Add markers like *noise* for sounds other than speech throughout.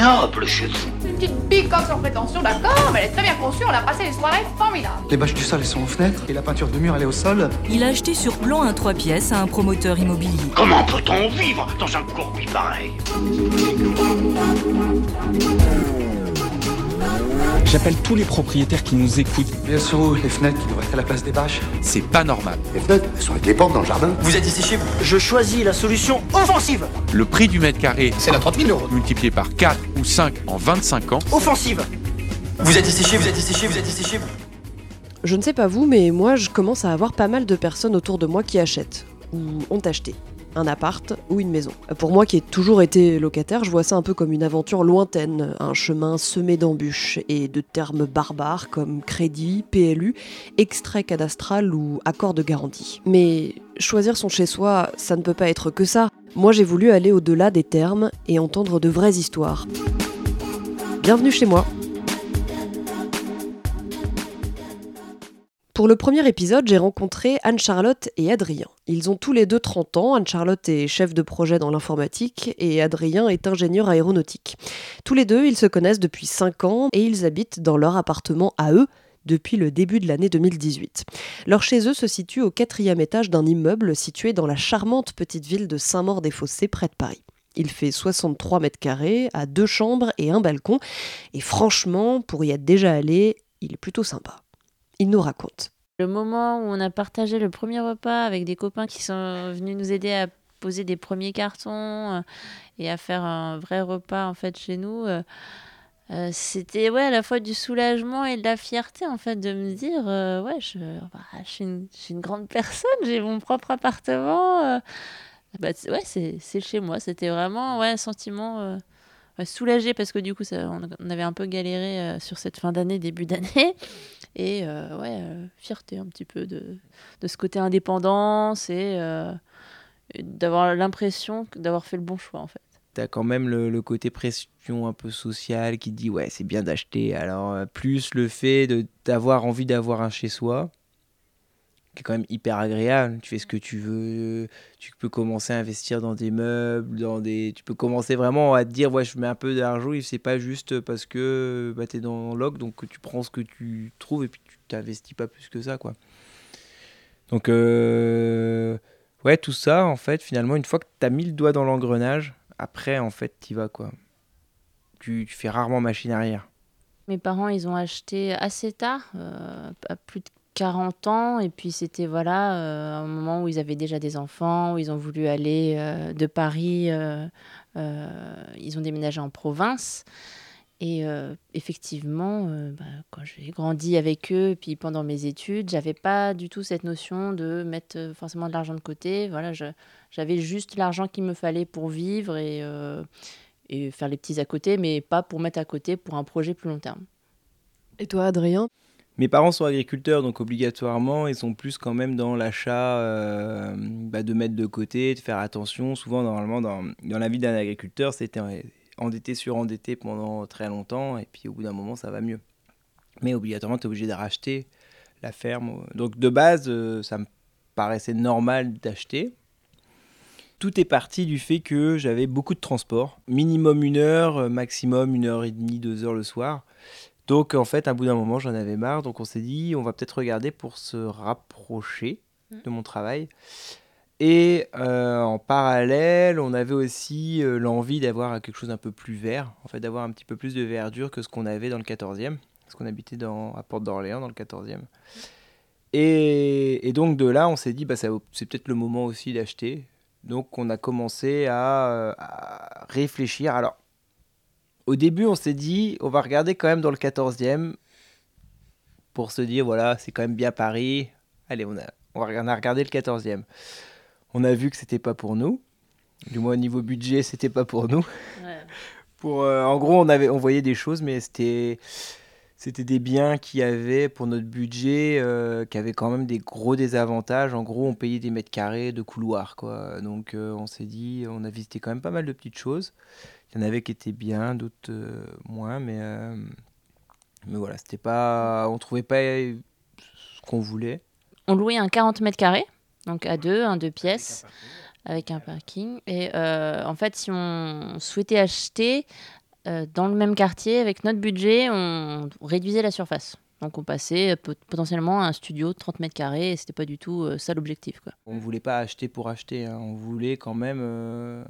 ignoble chez vous. Une petite picoque sans prétention, d'accord, mais elle est très bien conçue, on a passé des soirées formidables. Les bâches du sol, elles sont aux fenêtres et la peinture de mur, elle est au sol. Il a acheté sur plan un 3 pièces à un promoteur immobilier. Comment peut-on vivre dans un courbi pareil? J'appelle tous les propriétaires qui nous écoutent. Bien sûr, les fenêtres qui devraient être à la place des bâches. C'est pas normal. Les fenêtres, elles sont avec les portes dans le jardin. Vous êtes ici chez vous. Je choisis la solution offensive. Le prix du mètre carré, C'est la 30 000 euros. multiplié par 4 ou 5 en 25 ans, Offensive. Vous êtes ici chez vous, êtes ici chez vous, êtes ici chez vous. Je ne sais pas vous, mais moi je commence à avoir pas mal de personnes autour de moi qui achètent, ou ont acheté, un appart ou une maison. Pour moi qui ai toujours été locataire, je vois ça un peu comme une aventure lointaine, un chemin semé d'embûches et de termes barbares comme crédit, PLU, extrait cadastral ou accord de garantie. Mais choisir son chez-soi, ça ne peut pas être que ça. Moi j'ai voulu aller au-delà des termes et entendre de vraies histoires. Bienvenue chez moi Pour le premier épisode, j'ai rencontré Anne-Charlotte et Adrien. Ils ont tous les deux 30 ans. Anne-Charlotte est chef de projet dans l'informatique et Adrien est ingénieur aéronautique. Tous les deux, ils se connaissent depuis 5 ans et ils habitent dans leur appartement à eux depuis le début de l'année 2018. Leur chez eux se situe au quatrième étage d'un immeuble situé dans la charmante petite ville de Saint-Maur-des-Fossés près de Paris. Il fait 63 mètres carrés, à deux chambres et un balcon, et franchement, pour y être déjà allé, il est plutôt sympa. Il nous raconte. Le moment où on a partagé le premier repas avec des copains qui sont venus nous aider à poser des premiers cartons euh, et à faire un vrai repas en fait chez nous, euh, euh, c'était ouais à la fois du soulagement et de la fierté en fait de me dire ouais je, bah, je, suis une, grande personne, j'ai mon propre appartement. bah, ouais c'est chez moi. C'était vraiment ouais un sentiment soulagé parce que du coup ça, on, avait un peu galéré sur cette fin d'année début d'année et euh, ouais euh, fierté un petit peu de, de ce côté indépendance et, euh, d'avoir l'impression d'avoir fait le bon choix en fait. T'as quand même le, côté pression un peu sociale qui dit ouais c'est bien d'acheter. Alors plus le fait d'avoir envie d'avoir un chez soi, qui est quand même hyper agréable. Tu fais ce que tu veux. Tu peux commencer à investir dans des meubles, dans des. Tu peux commencer vraiment à te dire ouais je mets un peu d'argent. C'est pas juste parce que bah, t'es dans l'oc donc tu prends ce que tu trouves et puis tu t'investis pas plus que ça quoi. Donc euh, ouais tout ça en fait finalement une fois que t'as mis le doigt dans l'engrenage après, en fait, t'y vas, quoi. Tu, tu fais rarement machine arrière. Mes parents, ils ont acheté assez tard, euh, à plus de 40 ans, et puis c'était voilà, euh, un moment où ils avaient déjà des enfants, où ils ont voulu aller euh, de Paris, euh, ils ont déménagé en province. Et effectivement, bah, quand j'ai grandi avec eux, puis pendant mes études, j'avais pas du tout cette notion de mettre forcément de l'argent de côté. Voilà, j'avais juste l'argent qu'il me fallait pour vivre et, et faire les petits à côté, mais pas pour mettre à côté pour un projet plus long terme. Et toi, Adrien? Mes parents sont agriculteurs, donc obligatoirement, ils sont plus quand même dans l'achat euh, bah, de mettre de côté, de faire attention. Souvent, normalement, dans, dans la vie d'un agriculteur, c'était endetté sur endetté pendant très longtemps, et puis au bout d'un moment, ça va mieux. Mais obligatoirement, tu es obligé de racheter la ferme. Donc de base, euh, ça me paraissait normal d'acheter. Tout est parti du fait que j'avais beaucoup de transport, minimum une heure, euh, maximum une heure et demie, deux heures le soir. Donc en fait, à bout d'un moment, j'en avais marre. Donc on s'est dit, on va peut-être regarder pour se rapprocher de mon travail. Et euh, en parallèle, on avait aussi euh, l'envie d'avoir quelque chose un peu plus vert, en fait, d'avoir un petit peu plus de verdure que ce qu'on avait dans le 14e, parce qu'on habitait dans, à Porte d'Orléans dans le 14e. Et, et donc de là, on s'est dit, bah, c'est peut-être le moment aussi d'acheter. Donc on a commencé à, à réfléchir. Alors, au début, on s'est dit, on va regarder quand même dans le 14e pour se dire, voilà, c'est quand même bien Paris. Allez, on a, on a regardé le 14e. On a vu que c'était pas pour nous. Du moins, au niveau budget, c'était pas pour nous. *laughs* Pour, euh, en gros, on, avait, on voyait des choses, mais c'était, c'était des biens qui avaient, pour notre budget, euh, qui avaient quand même des gros désavantages. En gros, on payait des mètres carrés de couloir, quoi. Donc, euh, on s'est dit, on a visité quand même pas mal de petites choses. Il y en avait qui étaient bien, d'autres euh, moins, mais, euh, mais voilà, c'était pas, on trouvait pas ce qu'on voulait. On louait un 40 mètres carrés, donc à deux, un deux pièces, avec un parking. Et euh, en fait, si on souhaitait acheter, euh, dans le même quartier, avec notre budget, on réduisait la surface. Donc on passait pot- potentiellement à un studio de 30 mètres carrés et c'était pas du tout euh, ça l'objectif. On ne voulait pas acheter pour acheter, hein. on voulait quand même, euh,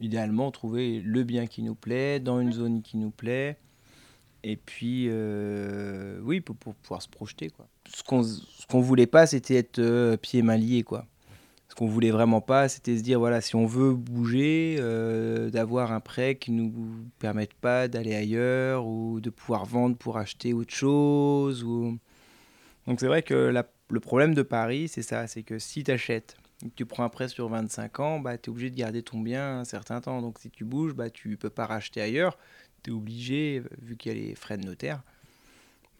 idéalement, trouver le bien qui nous plaît, dans une zone qui nous plaît, et puis, euh, oui, pour, pouvoir se projeter. Ce qu'on qu'on voulait pas, c'était être euh, pieds mains liés. Qu'on voulait vraiment pas, c'était se dire, voilà, si on veut bouger, euh, d'avoir un prêt qui nous permette pas d'aller ailleurs, ou de pouvoir vendre pour acheter autre chose, ou... Donc c'est vrai que le problème de Paris, c'est ça, c'est que si tu achètes, tu prends un prêt sur 25 ans, bah, tu es obligé de garder ton bien un certain temps. Donc si tu bouges, bah, tu peux pas racheter ailleurs, tu es obligé, vu qu'il y a les frais de notaire,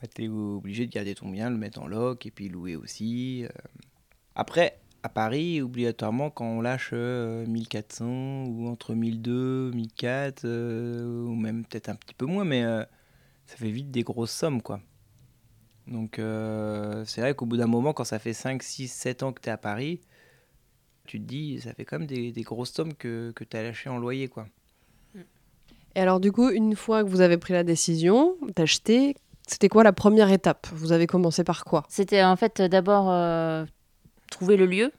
bah, tu es obligé de garder ton bien, le mettre en loc et puis louer aussi. euh. Après, à Paris, obligatoirement, quand on lâche euh, 1400 ou entre 1200, 1400, euh, ou même peut-être un petit peu moins, mais euh, ça fait vite des grosses sommes, quoi. Donc euh, c'est vrai qu'au bout d'un moment, quand ça fait 5, 6, 7 ans que tu es à Paris, tu te dis, ça fait quand même des, des grosses sommes que, que tu as lâchées en loyer. quoi. Et alors du coup, une fois que vous avez pris la décision d'acheter, c'était quoi la première étape? Vous avez commencé par quoi? C'était en fait d'abord euh, trouver le lieu.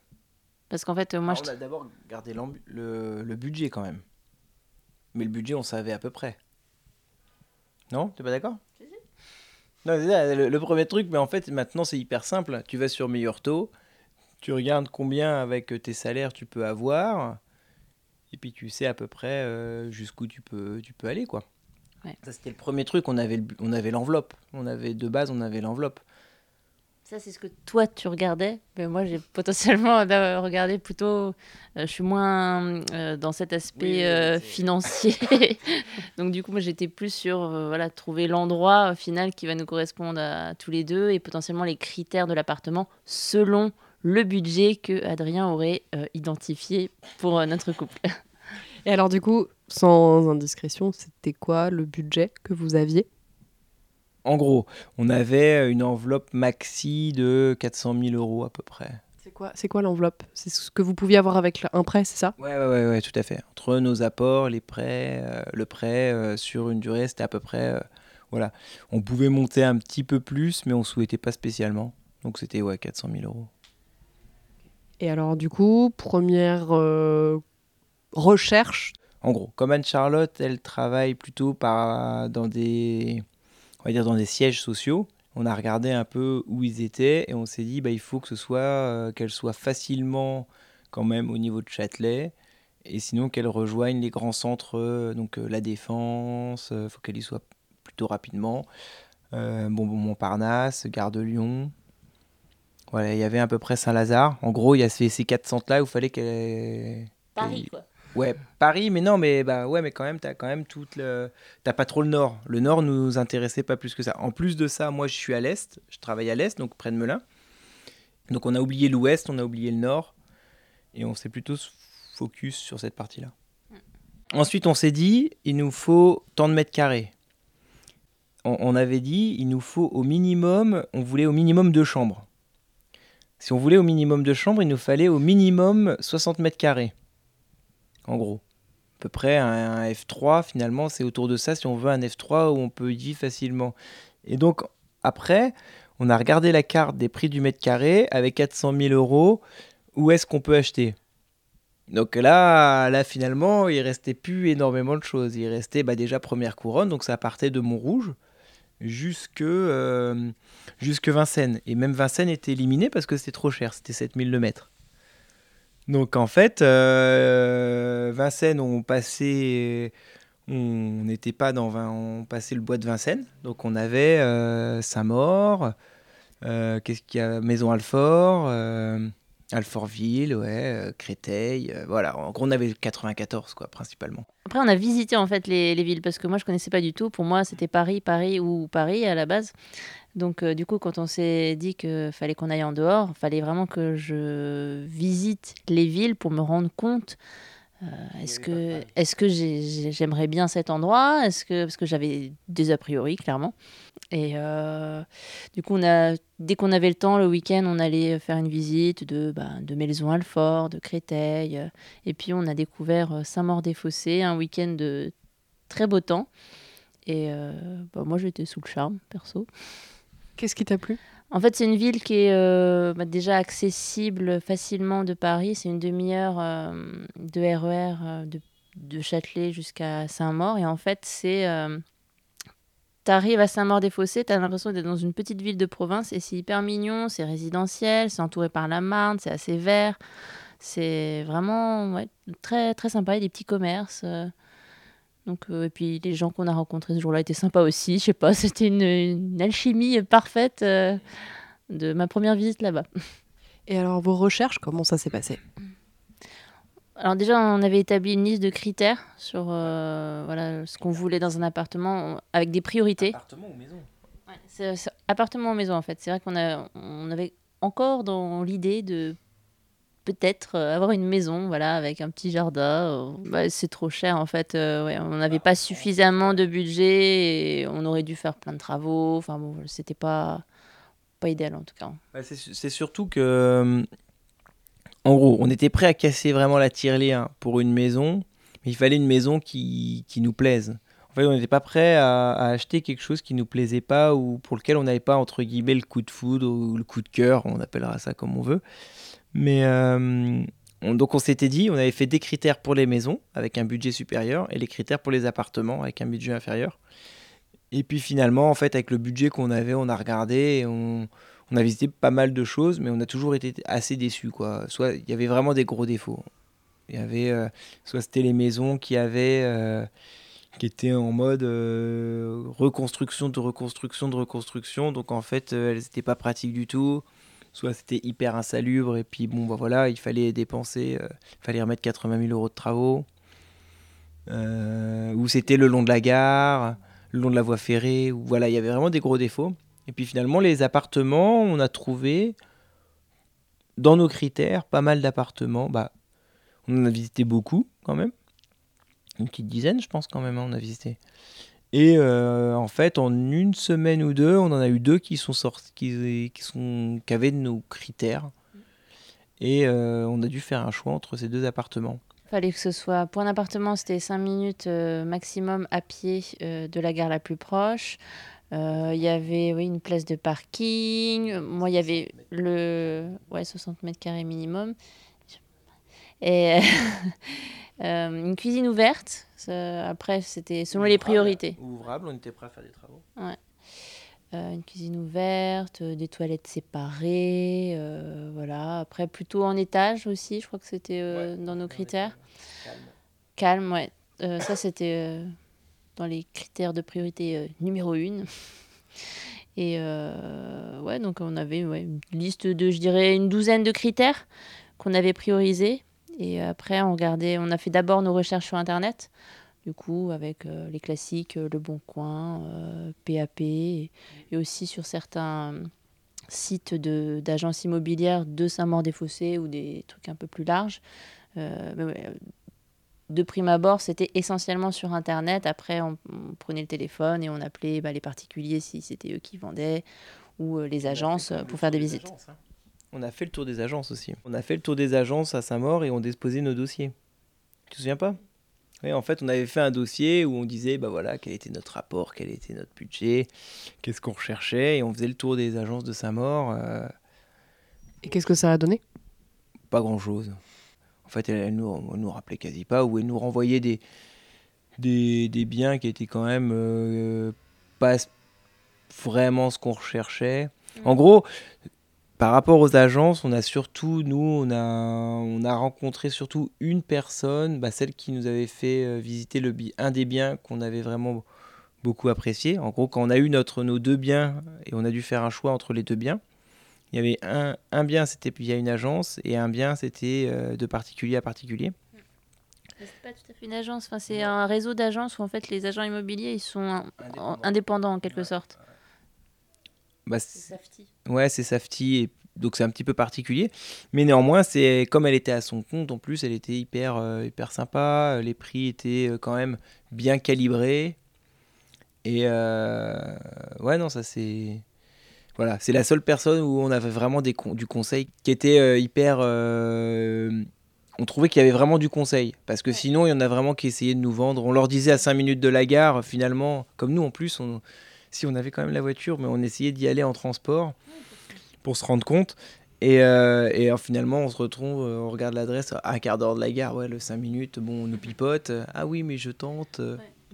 Parce qu'en fait, moi, Alors, je on a d'abord gardé le, le budget quand même. Mais le budget, on savait à peu près. Non? T'es pas d'accord? Non, le, le premier truc, mais en fait, maintenant, c'est hyper simple. Tu vas sur Meilleur Taux, tu regardes combien avec tes salaires tu peux avoir, et puis tu sais à peu près euh, jusqu'où tu peux, tu peux aller, quoi. Ouais. Ça, c'était le premier truc. On avait le bu- on avait l'enveloppe. On avait de base, on avait l'enveloppe. Ça, c'est ce que toi, tu regardais. Mais moi, j'ai potentiellement *laughs* regardé plutôt. euh, je suis moins euh, dans cet aspect Oui, euh, financier. *laughs* Donc, du coup, moi, j'étais plus sur euh, voilà, trouver l'endroit euh, final qui va nous correspondre à tous les deux et potentiellement les critères de l'appartement selon le budget que Adrien aurait euh, identifié pour euh, notre couple. Et alors du coup, sans indiscrétion, c'était quoi le budget que vous aviez? En gros, on avait une enveloppe maxi de 400 000 euros à peu près. C'est quoi, c'est quoi l'enveloppe? C'est ce que vous pouviez avoir avec un prêt, c'est ça? Ouais, ouais, ouais, ouais, tout à fait. Entre nos apports, les prêts, euh, le prêt euh, sur une durée, c'était à peu près. euh, voilà. On pouvait monter un petit peu plus, mais on souhaitait pas spécialement. Donc c'était ouais, 400 000 euros. Et alors du coup, première euh, recherche? En gros, comme Anne-Charlotte, elle travaille plutôt par, dans, des, on va dire dans des sièges sociaux. On a regardé un peu où ils étaient et on s'est dit bah, il faut que ce soit euh, qu'elle soit facilement quand même au niveau de Châtelet et sinon qu'elle rejoigne les grands centres, euh, donc euh, la Défense, il faut qu'elle y soit plutôt rapidement. Euh, bon, bon, Montparnasse, Gare de Lyon. Voilà, il y avait à peu près Saint-Lazare. En gros, il y a ces, ces quatre centres-là où il fallait qu'elle. Paris, quoi. Ouais, Paris, mais non, mais bah ouais, mais quand même, t'as quand même toute le, t'as pas trop le nord. Le nord nous intéressait pas plus que ça. En plus de ça, moi, je suis à l'est, je travaille à l'est, donc près de Melun. Donc on a oublié l'ouest, on a oublié le nord, et on s'est plutôt focus sur cette partie-là. Ensuite, on s'est dit, il nous faut tant de mètres carrés. On, on avait dit, il nous faut au minimum, on voulait au minimum deux chambres. Si on voulait au minimum deux chambres, il nous fallait au minimum 60 mètres carrés en gros. À peu près un, un F3, finalement, c'est autour de ça si on veut un F3 où on peut y facilement. Et donc, après, on a regardé la carte des prix du mètre carré avec 400 000 euros. Où est-ce qu'on peut acheter? Donc là, là, finalement, il restait plus énormément de choses. Il restait bah, déjà première couronne, donc ça partait de Montrouge jusque, euh, jusque Vincennes. Et même Vincennes était éliminé parce que c'était trop cher, c'était 7000 le mètre. Donc en fait, euh, Vincennes, on passait, on n'était pas dans, on passait le bois de Vincennes, donc on avait euh, Saint-Maur, euh, qu'est-ce qu'il y a, Maison Alfort, Alfortville, ouais, Créteil, voilà. En gros, on avait le 94 quoi, principalement. Après, on a visité en fait les, les villes parce que moi, je connaissais pas du tout. Pour moi, c'était Paris, Paris ou Paris à la base. Donc, euh, du coup, quand on s'est dit qu'il fallait qu'on aille en dehors, il fallait vraiment que je visite les villes pour me rendre compte. euh, est-ce que, est-ce j'aimerais bien cet endroit? Est-ce que parce que j'avais des a priori clairement. Et euh, du coup, on a, dès qu'on avait le temps, le week-end, on allait faire une visite de, bah, de Maison-Alfort, de Créteil. Et puis, on a découvert Saint-Maur-des-Fossés, un week-end de très beau temps. Et bah, moi, j'étais sous le charme, perso. Qu'est-ce qui t'a plu? En fait, c'est une ville qui est bah, déjà accessible facilement de Paris. C'est une demi-heure de RER de, de, Châtelet jusqu'à Saint-Maur. Et en fait, c'est T'arrives à Saint-Maur-des-Fossés, t'as l'impression d'être dans une petite ville de province et c'est hyper mignon, c'est résidentiel, c'est entouré par la Marne, c'est assez vert. C'est vraiment très, très sympa, il y a des petits commerces. Donc, euh, et puis les gens qu'on a rencontrés ce jour-là étaient sympas aussi. Je sais pas, *laughs* c'était une, alchimie parfaite euh, de ma première visite là-bas. Et alors, vos recherches, comment ça s'est passé? Alors déjà, on avait établi une liste de critères sur euh, voilà, ce qu'on voulait dans un appartement avec des priorités. Appartement ou maison? Ouais, Appartement ou maison en fait. C'est vrai qu'on a, on avait encore dans l'idée de peut-être euh, avoir une maison voilà, avec un petit jardin. Euh, bah, c'est trop cher en fait. ouais, on n'avait pas suffisamment de budget et on aurait dû faire plein de travaux. Enfin bon, c'était pas, pas idéal en tout cas. c'est, c'est surtout que en gros, on était prêt à casser vraiment la tirelire pour une maison, mais il fallait une maison qui, nous plaise. En fait, on n'était pas prêt à, acheter quelque chose qui nous plaisait pas ou pour lequel on n'avait pas, entre guillemets, le coup de foudre ou le coup de cœur, on appellera ça comme on veut. Mais euh, donc on s'était dit, on avait fait des critères pour les maisons avec un budget supérieur et les critères pour les appartements avec un budget inférieur. Et puis finalement, en fait, avec le budget qu'on avait, on a regardé et on, a visité pas mal de choses, mais on a toujours été assez déçus. Quoi. Soit il y avait vraiment des gros défauts. Il y avait, euh, soit c'était les maisons qui avaient, euh, qui étaient en mode reconstruction de reconstruction de reconstruction. Donc en fait, elles n'étaient pas pratiques du tout. Soit c'était hyper insalubre et puis bon bah voilà, il fallait dépenser, il fallait remettre 80 000 euros de travaux. ou c'était le long de la gare, le long de la voie ferrée. Ou voilà, il y avait vraiment des gros défauts. Et puis finalement, les appartements, on a trouvé dans nos critères pas mal d'appartements. Bah, on en a visité beaucoup quand même. Une petite dizaine, je pense quand même, hein, on a visité. Et euh, en fait, en une semaine ou deux, on en a eu deux qui sont sortis, qui, sont, qui avaient nos critères. Et euh, on a dû faire un choix entre ces deux appartements. Fallait que ce soit, pour un appartement, c'était 5 minutes euh, maximum à pied de la gare la plus proche. Il y avait oui, une place de parking. Moi, il y avait le ouais, 60 mètres carrés minimum. Et *laughs* euh, une cuisine ouverte. après, c'était selon les priorités. Ouvrable, on était prêt à faire des travaux. Ouais. Euh, une cuisine ouverte, des toilettes séparées, voilà. Après, plutôt en étage aussi, je crois que c'était dans nos critères. Calme. Calme, ouais. ça, c'était dans les critères de priorité euh, numéro une. *laughs* Et euh, ouais, donc on avait une liste de, je dirais, une douzaine de critères qu'on avait priorisés. Et après, on, regardait, on a fait d'abord nos recherches sur Internet, du coup, avec euh, les classiques, Le Bon Coin, PAP, et, aussi sur certains sites d'agences immobilières de Saint-Maur-des-Fossés ou des trucs un peu plus larges de prime abord, c'était essentiellement sur Internet. Après, on, prenait le téléphone et on appelait bah, les particuliers si c'était eux qui vendaient ou euh, les agences pour faire des visites. Hein. On a fait le tour des agences aussi. On a fait le tour des agences à Saint-Maur et on déposait nos dossiers. Tu te souviens pas? Oui, en fait, on avait fait un dossier où on disait, bah voilà, quel était notre rapport, quel était notre budget, qu'est-ce qu'on recherchait, et on faisait le tour des agences de Saint-Maur. Euh. Et qu'est-ce que ça a donné? Pas grand-chose. En fait, elle, nous, nous rappelait quasi pas, ou elle nous renvoyait des, des, biens qui étaient quand même euh, pas vraiment ce qu'on recherchait. En gros, par rapport aux agences, on a surtout, nous, on a, on a rencontré surtout une personne, bah, celle qui nous avait fait euh, visiter le, un des biens qu'on avait vraiment beaucoup apprécié. En gros, quand on a eu notre, nos deux biens et on a dû faire un choix entre les deux biens, il y avait un, un bien, c'était via une agence, et un bien, c'était euh, de particulier à particulier. C'est pas tout à fait une agence, enfin, c'est un réseau d'agences où en fait les agents immobiliers ils sont indépendants, en quelque sorte. Bah, c'est Safety. Ouais, c'est Safety, et donc c'est un petit peu particulier. Mais néanmoins, c'est comme elle était à son compte, en plus, elle était hyper, euh, hyper sympa. Les prix étaient euh, quand même bien calibrés. Et ouais, non, ça c'est voilà, c'est la seule personne où on avait vraiment des du conseil qui était euh, hyper. Euh, on trouvait qu'il y avait vraiment du conseil. Parce que sinon, il y en a vraiment qui essayaient de nous vendre. On leur disait à 5 minutes de la gare, finalement, comme nous en plus, on, si on avait quand même la voiture, mais on essayait d'y aller en transport pour se rendre compte. Et, euh, et alors, finalement, on se retrouve, euh, on regarde l'adresse, à un quart d'heure de la gare, ouais, le 5 minutes, bon, on nous pipote. Ah oui, mais je tente.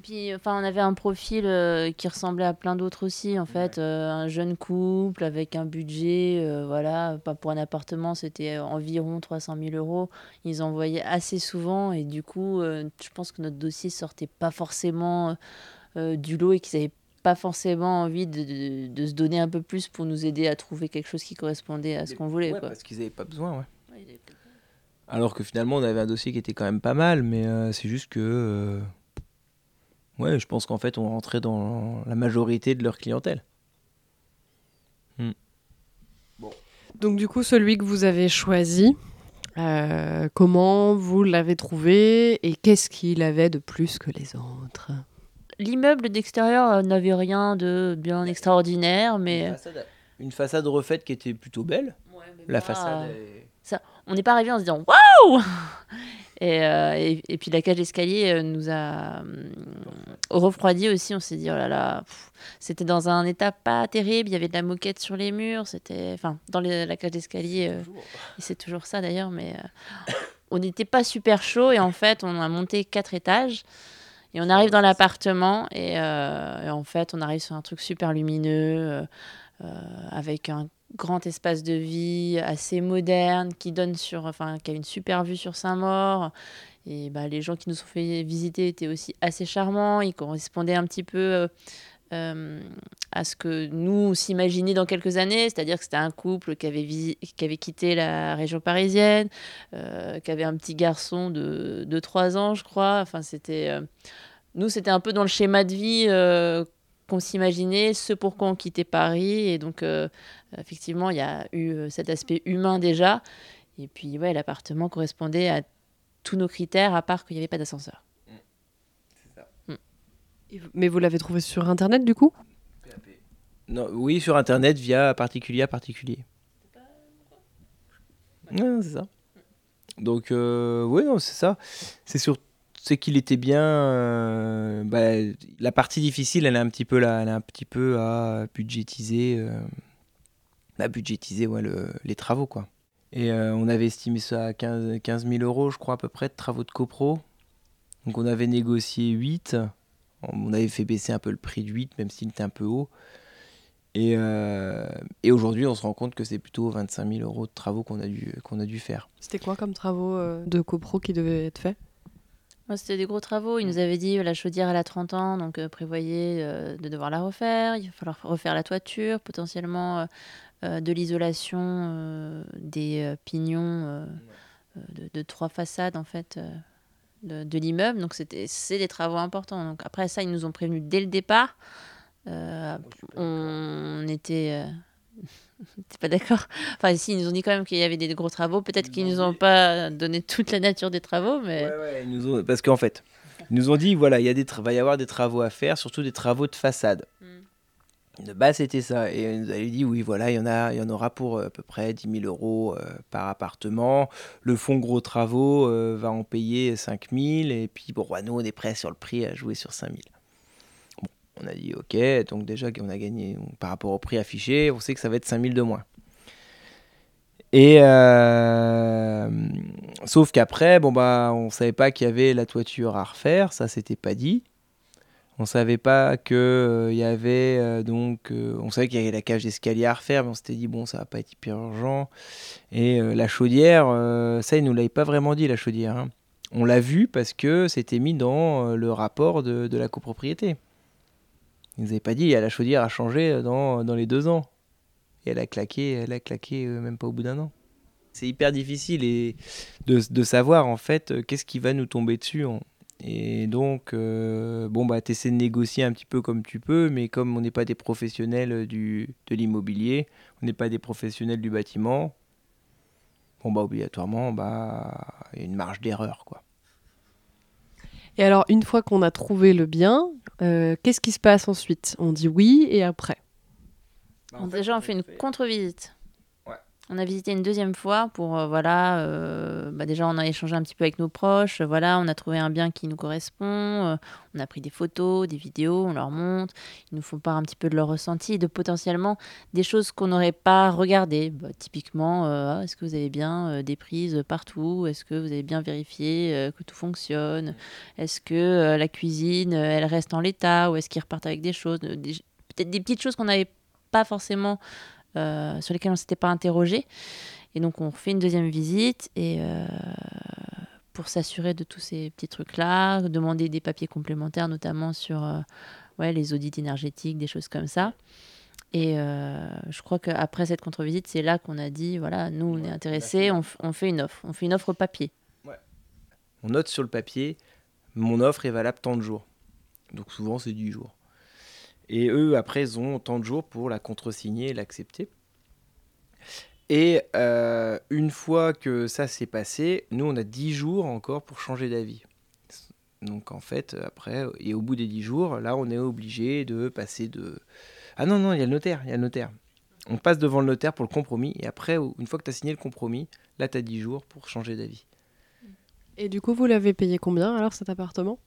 Puis, enfin, on avait un profil euh, qui ressemblait à plein d'autres aussi, en fait. Euh, un jeune couple avec un budget, euh, voilà, pas pour un appartement, c'était environ 300 000 euros. Ils envoyaient assez souvent et du coup, je pense que notre dossier sortait pas forcément du lot et qu'ils avaient pas forcément envie de, de- de se donner un peu plus pour nous aider à trouver quelque chose qui correspondait à ce qu'on voulait. Ouais, quoi. parce qu'ils n'avaient pas besoin, ouais. Alors que finalement, on avait un dossier qui était quand même pas mal, mais euh, c'est juste que. euh, ouais, je pense qu'en fait, on rentrait dans la majorité de leur clientèle. Donc du coup, celui que vous avez choisi, euh, comment vous l'avez trouvé et qu'est-ce qu'il avait de plus que les autres? L'immeuble d'extérieur euh, n'avait rien de bien extraordinaire, mais. Une façade, une façade refaite qui était plutôt belle. la façade. est- Ça, on n'est pas arrivé en se disant waouh *laughs* et, euh, et, et puis la cage d'escalier euh, nous a refroidi aussi. On s'est dit oh là là, c'était dans un état pas terrible. Il y avait de la moquette sur les murs. C'était, enfin, dans les- la cage d'escalier, euh, et c'est toujours ça d'ailleurs. Mais on n'était pas super chaud et en fait, on a monté quatre étages. Et on arrive dans l'appartement et, euh, et en fait, on arrive sur un truc super lumineux, euh, euh, avec un grand espace de vie assez moderne qui donne sur, enfin, qui a une super vue sur Saint-Maur. Et bah, les gens qui nous ont fait visiter étaient aussi assez charmants. Ils correspondaient un petit peu euh, à ce que nous on s'imaginait dans quelques années, c'est-à-dire que c'était un couple qui avait, visi- qui avait quitté la région parisienne, euh, qui avait un petit garçon de, de 3 ans, je crois. Enfin, c'était, euh, nous, c'était un peu dans le schéma de vie euh, qu'on s'imaginait, ce pourquoi on quittait Paris. Et donc, euh, effectivement, il y a eu cet aspect humain déjà. Et puis, ouais, l'appartement correspondait à tous nos critères, à part qu'il n'y avait pas d'ascenseur. Et vous- Mais vous l'avez trouvé sur Internet du coup? Non, oui, sur internet via particulier à particulier. Ouais, non, c'est ça. Donc, euh, oui, non, c'est ça. C'est sur, c'est qu'il était bien. euh, bah, la partie difficile, elle est un petit peu là, elle est un petit peu à budgétiser, euh, à budgétiser, ouais, le- les travaux, quoi. Et euh, on avait estimé ça à 15, 15 000 euros, je crois, à peu près, de travaux de copro. Donc, on avait négocié 8. On avait fait baisser un peu le prix de 8, même s'il était un peu haut. Et, euh, et aujourd'hui, on se rend compte que c'est plutôt 25 000 euros de travaux qu'on a dû, qu'on a dû faire. C'était quoi comme travaux euh, de copro qui devaient être faits C'était des gros travaux. Il nous avait dit la chaudière, elle a 30 ans, donc euh, prévoyez euh, de devoir la refaire. Il va falloir refaire la toiture, potentiellement euh, euh, de l'isolation euh, des euh, pignons de, de trois façades en fait euh, de, de l'immeuble. Donc c'était c'est des travaux importants. Donc après ça, ils nous ont prévenus dès le départ. Euh, *laughs* on était euh, T'es pas d'accord Enfin, si, ils nous ont dit quand même qu'il y avait des gros travaux. Peut-être qu'ils nous ont pas donné toute la nature des travaux, mais. Ils nous ont- Parce qu'en fait, ils nous ont dit voilà, il y a des tra- va y avoir des travaux à faire, surtout des travaux de façade. De base, c'était ça. Et ils nous avaient dit oui, voilà, il y en, a, il y en aura pour euh, à peu près 10 000 euros euh, par appartement. Le fonds gros travaux euh, va en payer 5 000. Et puis, bon, bah, nous, on est prêts sur le prix à jouer sur 5 000. On a dit ok, donc déjà, on a gagné par rapport au prix affiché, on sait que ça va être 5 000 de moins. Et euh, sauf qu'après, bon bah, on savait pas qu'il y avait la toiture à refaire, ça c'était pas dit. On savait pas que euh, y avait euh, donc, on savait qu'il y avait la cage d'escalier à refaire, mais on s'était dit bon, ça va pas être hyper urgent. Et la chaudière, ça ils nous l'avaient pas vraiment dit la chaudière. hein. On l'a vu parce que c'était mis dans le rapport de la copropriété. Ils nous pas dit, il y a la chaudière à changer dans, dans les deux ans. Et elle a claqué, elle a claqué euh, même pas au bout d'un an. C'est hyper difficile et de, de savoir en fait euh, qu'est-ce qui va nous tomber dessus. en- Et donc, euh, bon, bah, tu essaies de négocier un petit peu comme tu peux, mais comme on n'est pas des professionnels du, de l'immobilier, on n'est pas des professionnels du bâtiment, bon, bah, obligatoirement, bah, il y a une marge d'erreur, quoi. Et alors, une fois qu'on a trouvé le bien, euh, qu'est-ce qui se passe ensuite? On dit oui et après Bon, déjà, on fait une contre-visite. On a visité une deuxième fois pour, euh, voilà, euh, bah déjà on a échangé un petit peu avec nos proches, euh, voilà, on a trouvé un bien qui nous correspond, on a pris des photos, des vidéos, on leur montre, ils nous font part un petit peu de leur ressenti, de potentiellement des choses qu'on n'aurait pas regardées. Bah, typiquement, Ah, est-ce que vous avez bien des prises partout? Est-ce que vous avez bien vérifié que tout fonctionne? Est-ce que la cuisine, elle reste en l'état Ou est-ce qu'ils repartent avec des choses Peut-être des petites choses qu'on n'avait pas forcément euh, sur lesquelles on s'était pas interrogé. Et donc on fait une deuxième visite et euh, pour s'assurer de tous ces petits trucs-là, demander des papiers complémentaires, notamment sur euh, ouais, les audits énergétiques, des choses comme ça. Et je crois qu'après cette contre-visite, c'est là qu'on a dit, voilà, nous on est intéressés, on, on fait une offre. On fait une offre papier. On note sur le papier, mon offre est valable tant de jours. Donc souvent c'est 10 jours. Et eux, après, ils ont tant de jours pour la contresigner et l'accepter. Et euh, une fois que ça s'est passé, nous, on a 10 jours encore pour changer d'avis. Donc en fait, après, et au bout des 10 jours, là, on est obligé de passer de... Ah non, non, il y a le notaire, il y a le notaire. On passe devant le notaire pour le compromis, et après, une fois que tu as signé le compromis, là, tu as 10 jours pour changer d'avis. Et du coup, vous l'avez payé combien alors cet appartement?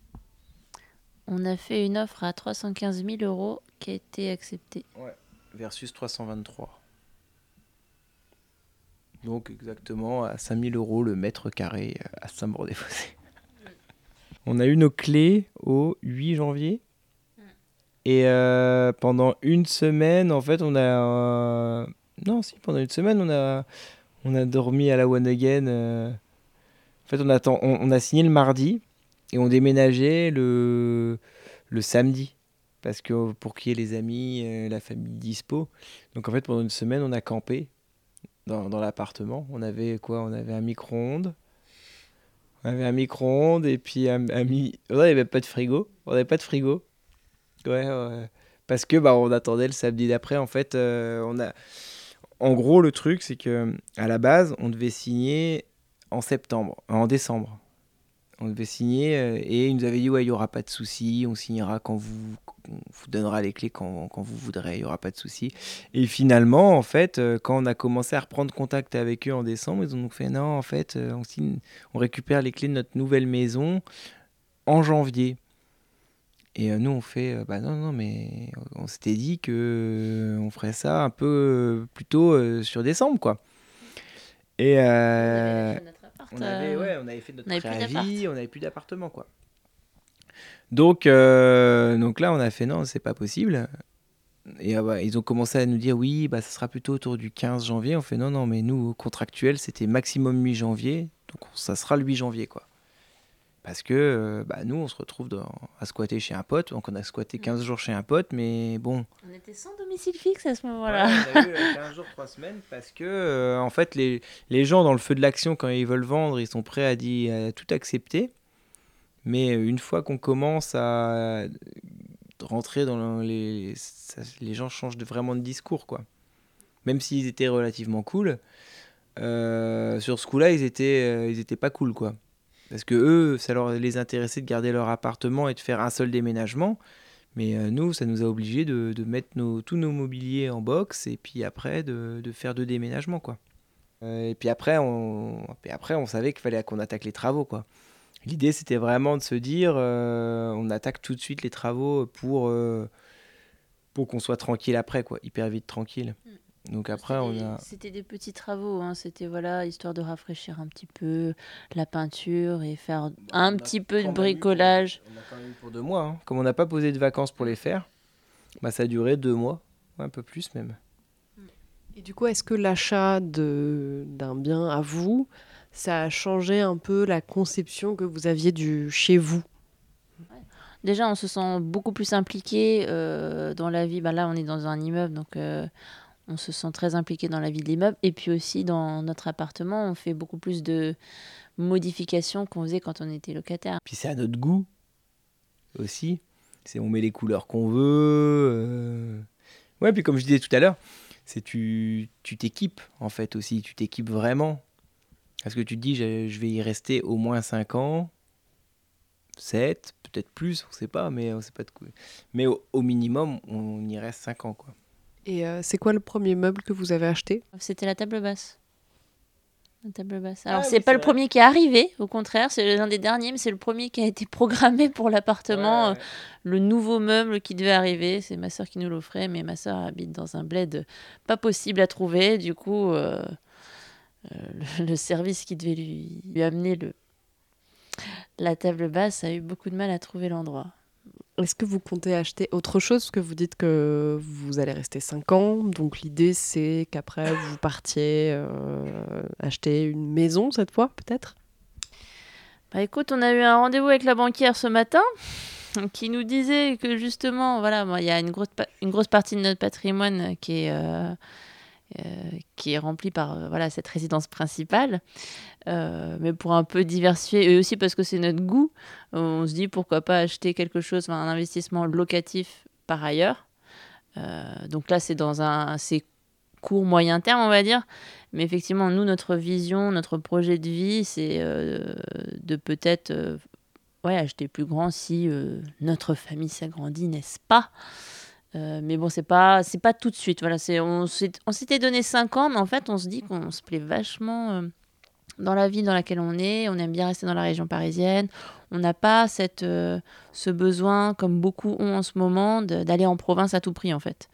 On a fait une offre à 315 000 euros qui a été acceptée. versus 323. Donc exactement à 5000 euros le mètre carré euh, à Saint-Maur-des-Fossés. *laughs* On a eu nos clés au 8 janvier. Et euh, pendant une semaine, en fait, on a... euh, Non, si, pendant une semaine, on a, on a dormi à la One Again. euh. En fait, on, attend... on, on a signé le mardi et on déménageait le, samedi. Parce que pour qu'il y ait les amis, euh, la famille dispo. Donc en fait, pendant une semaine, on a campé dans, l'appartement. On avait quoi? On avait un micro-ondes. On avait un micro-ondes et puis un, un mi- ouais, il n'y avait pas de frigo. On n'avait pas de frigo. Ouais. Parce que bah, on attendait le samedi d'après. En fait, euh, on a. En gros, le truc, c'est que à la base, on devait signer en septembre, en décembre. On devait signer euh, et il nous avait dit ouais, il y aura pas de souci, on signera quand vous, vous donnera les clés quand, quand vous voudrez, il y aura pas de souci. Et finalement, en fait, euh, quand on a commencé à reprendre contact avec eux en décembre, ils ont donc fait non, en fait, euh, on, signe, on récupère les clés de notre nouvelle maison en janvier. Et nous, on fait, bah non, non, mais on s'était dit que on ferait ça un peu plutôt sur décembre, quoi. Et on avait, euh, ouais, on avait fait notre on avait plus préavis, on avait plus d'appartement, quoi. Donc, euh, donc là, on a fait non, c'est pas possible. Et euh, ouais, ils ont commencé à nous dire oui, bah, ça sera plutôt autour du 15 janvier. On fait non, non, mais nous, contractuel, c'était maximum 8 janvier. Donc ça sera le 8 janvier, quoi. Parce que euh, bah, nous, on se retrouve dans- à squatter chez un pote. Donc on a squatté 15 jours chez un pote, mais bon. On était sans domicile fixe à ce moment-là. Ouais, on a eu euh, *laughs* 15 jours, 3 semaines, parce que, euh, en fait, les, les gens dans le feu de l'action, quand ils veulent vendre, ils sont prêts à, tout accepter. Mais euh, une fois qu'on commence à rentrer dans le- les. ça- les gens changent de, vraiment de discours, quoi. Même s'ils étaient relativement cool, euh, sur ce coup-là, ils étaient, euh, ils étaient pas cool, quoi. Parce que eux, ça leur les intéressait de garder leur appartement et de faire un seul déménagement. Mais euh, nous, ça nous a obligés de, de mettre nos, tous nos mobiliers en box et puis après de, de faire deux déménagements, quoi. Euh, et puis après, on, puis après, on savait qu'il fallait qu'on attaque les travaux, quoi. L'idée, c'était vraiment de se dire, euh, on attaque tout de suite les travaux pour, pour qu'on soit tranquille après, quoi, hyper vite tranquille. Donc après, on a... C'était des petits travaux, hein. c'était voilà, histoire de rafraîchir un petit peu la peinture et faire un petit peu de bricolage. On a quand même pour deux mois. hein. Comme on n'a pas posé de vacances pour les faire, bah, ça a duré deux mois, Ouais, un peu plus même. Et du coup, est-ce que l'achat de- d'un bien à vous, ça a changé un peu la conception que vous aviez du chez vous? Déjà, on se sent beaucoup plus impliqué euh, dans la vie. Bah, là, on est dans un immeuble, donc euh, on se sent très impliqué dans la vie de l'immeuble. Et puis aussi, dans notre appartement, on fait beaucoup plus de modifications qu'on faisait quand on était locataire. Puis c'est à notre goût aussi. C'est on met les couleurs qu'on veut. euh. Ouais, puis comme je disais tout à l'heure, c'est tu t'équipes en fait aussi. Tu t'équipes vraiment. Parce que tu te dis, je, vais y rester au moins 5 ans, 7, peut-être plus, on sait pas, mais on sait pas de quoi. Mais au, au minimum, on y reste 5 ans, quoi. Et euh, c'est quoi le premier meuble que vous avez acheté? C'était la table basse. La table basse. Alors, Ah c'est oui, pas le vrai. premier qui est arrivé, au contraire, c'est l'un des derniers, mais c'est le premier qui a été *laughs* programmé pour l'appartement. Ouais, ouais. euh, Le nouveau meuble qui devait arriver, c'est ma soeur qui nous l'offrait, mais ma soeur habite dans un bled pas possible à trouver. Du coup, euh, euh, le, le service qui devait lui, lui amener le, la table basse a eu beaucoup de mal à trouver l'endroit. Est-ce que vous comptez acheter autre chose? Parce que vous dites que vous allez rester 5 ans. Donc l'idée, c'est qu'après, vous partiez euh, acheter une maison cette fois, peut-être? Bah écoute, on a eu un rendez-vous avec la banquière ce matin qui nous disait que justement, voilà, il y a une grosse, une grosse partie de notre patrimoine qui est, euh, qui est remplie par euh, voilà, cette résidence principale. Euh, mais pour un peu diversifier, et aussi parce que c'est notre goût, on se dit pourquoi pas acheter quelque chose, un investissement locatif par ailleurs. Euh, donc là, c'est dans un assez court, moyen terme, on va dire. Mais effectivement, nous, notre vision, notre projet de vie, c'est euh, de peut-être euh, ouais, acheter plus grand si euh, notre famille s'agrandit, n'est-ce pas? Euh, mais bon, c'est pas, c'est pas tout de suite. Voilà, c'est, on, s'était donné 5 ans, mais en fait, on se dit qu'on se plaît vachement euh, dans la ville dans laquelle on est. On aime bien rester dans la région parisienne. On n'a pas cette, euh, ce besoin, comme beaucoup ont en ce moment, d'aller en province à tout prix, en fait.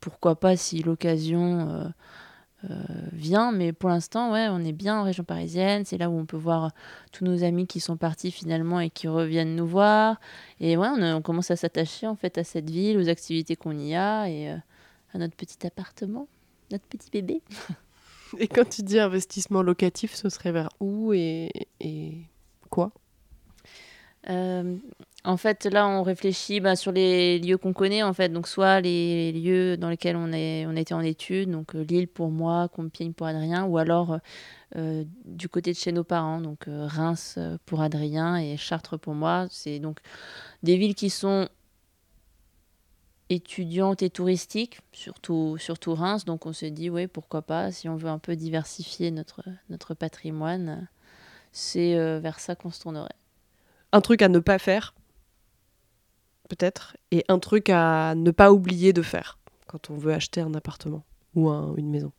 Pourquoi pas si l'occasion vient, mais pour l'instant, ouais, on est bien en région parisienne. C'est là où on peut voir tous nos amis qui sont partis finalement et qui reviennent nous voir. Et ouais, on commence à s'attacher en fait à cette ville, aux activités qu'on y a et euh, à notre petit appartement, notre petit bébé. *laughs* Et quand tu dis investissement locatif, ce serait vers où et, et quoi? Euh, en fait, là, on réfléchit bah, sur les lieux qu'on connaît, en fait. Donc, soit les lieux dans lesquels on, est, on était en études, donc euh, Lille pour moi, Compiègne pour Adrien, ou alors euh, du côté de chez nos parents, donc euh, Reims pour Adrien et Chartres pour moi. C'est donc des villes qui sont étudiantes et touristiques, surtout, surtout Reims. Donc, on s'est dit, oui, pourquoi pas, si on veut un peu diversifier notre, notre patrimoine, c'est vers ça qu'on se tournerait. Un truc à ne pas faire, peut-être, et un truc à ne pas oublier de faire quand on veut acheter un appartement ou un- une maison.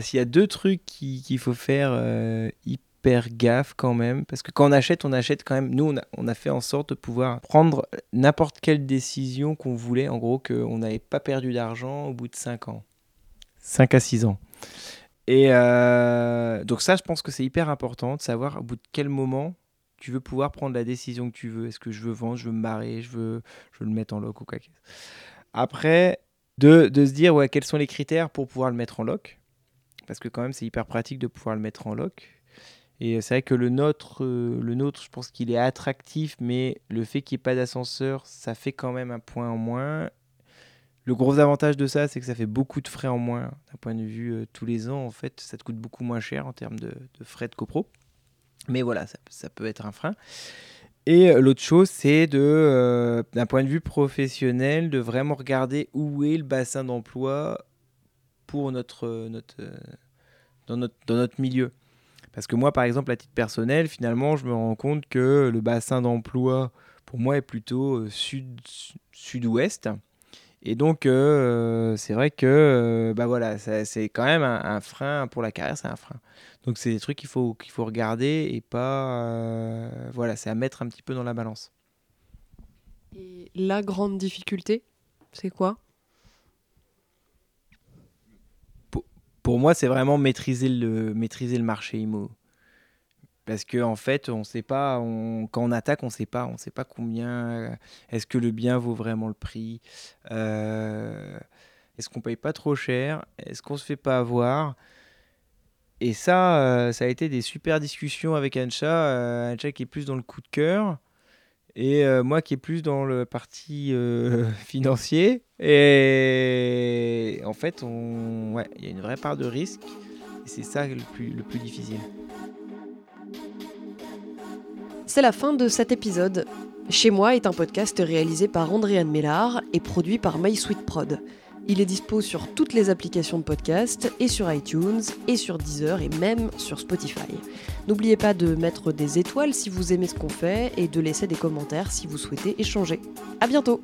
S'il y a deux trucs qui- qu'il faut faire euh, hyper gaffe quand même, parce que quand on achète, on achète quand même. Nous, on a, on a fait en sorte de pouvoir prendre n'importe quelle décision qu'on voulait. En gros, qu'on n'avait pas perdu d'argent au bout de 5 ans. 5 à 6 ans. Et euh, donc, ça, je pense que c'est hyper important de savoir au bout de quel moment tu veux pouvoir prendre la décision que tu veux. Est-ce que je veux vendre, je veux me barrer, je veux, je le mettre en loc ou quoi. Après, de, se dire ouais, quels sont les critères pour pouvoir le mettre en loc parce que quand même c'est hyper pratique de pouvoir le mettre en loc. Et c'est vrai que le nôtre, euh, le nôtre, je pense qu'il est attractif, mais le fait qu'il n'y ait pas d'ascenseur, ça fait quand même un point en moins. Le gros avantage de ça, c'est que ça fait beaucoup de frais en moins d'un point de vue euh, tous les ans. En fait, ça te coûte beaucoup moins cher en termes de, de frais de copro. Mais voilà, ça, ça peut être un frein. Et euh, l'autre chose, c'est de, euh, d'un point de vue professionnel, de vraiment regarder où est le bassin d'emploi pour notre, euh, notre, dans, notre, dans notre milieu. Parce que moi, par exemple, à titre personnel, finalement, je me rends compte que le bassin d'emploi, pour moi, est plutôt sud, sud-ouest. Et donc, euh, c'est vrai que euh, bah voilà, c'est quand même un, un frein pour la carrière, c'est un frein. Donc, c'est des trucs qu'il faut, qu'il faut regarder et pas. euh, voilà, c'est à mettre un petit peu dans la balance. Et la grande difficulté, c'est quoi? Pour moi, c'est vraiment maîtriser le, maîtriser le marché IMO. Parce qu'en en fait, on sait pas, quand on attaque, on sait pas, on sait pas combien, euh, est-ce que le bien vaut vraiment le prix, euh, est-ce qu'on paye pas trop cher, est-ce qu'on se fait pas avoir. Et ça, euh, ça a été des super discussions avec Ancha, Ancha qui est plus dans le coup de cœur, et moi qui est plus dans le parti *laughs* financier. Et en fait, il y a une vraie part de risque, et c'est ça le plus difficile. C'est la fin de cet épisode. Chez moi est un podcast réalisé par Andréane Mélard et produit par MySweet Prod. Il est dispo sur toutes les applications de podcast et sur iTunes et sur Deezer et même sur Spotify. N'oubliez pas de mettre des étoiles si vous aimez ce qu'on fait et de laisser des commentaires si vous souhaitez échanger. À bientôt!